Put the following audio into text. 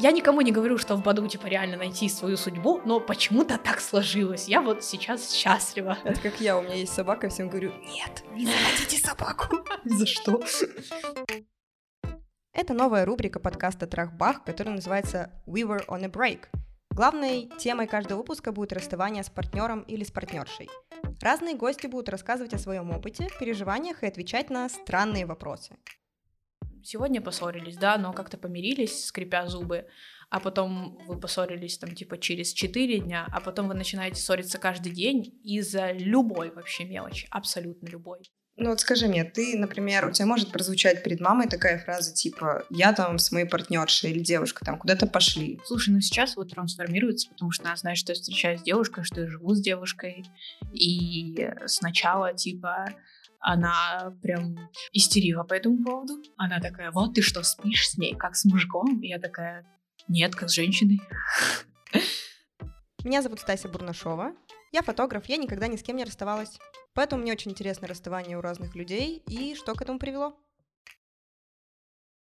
я никому не говорю, что в Баду, типа, реально найти свою судьбу, но почему-то так сложилось. Я вот сейчас счастлива. Это как я, у меня есть собака, всем говорю, нет, не заводите собаку. Ни за что. Это новая рубрика подкаста Трахбах, которая называется We Were on a Break. Главной темой каждого выпуска будет расставание с партнером или с партнершей. Разные гости будут рассказывать о своем опыте, переживаниях и отвечать на странные вопросы сегодня поссорились, да, но как-то помирились, скрипя зубы, а потом вы поссорились там типа через 4 дня, а потом вы начинаете ссориться каждый день из-за любой вообще мелочи, абсолютно любой. Ну вот скажи мне, ты, например, у тебя может прозвучать перед мамой такая фраза типа «я там с моей партнершей» или «девушка там куда-то пошли». Слушай, ну сейчас вот трансформируется, потому что она знает, что я встречаюсь с девушкой, что я живу с девушкой, и сначала типа она прям истерила по этому поводу. Она такая, вот ты что, спишь с ней, как с мужиком? И я такая, нет, как с женщиной. Меня зовут Стася Бурнашова. Я фотограф, я никогда ни с кем не расставалась. Поэтому мне очень интересно расставание у разных людей и что к этому привело.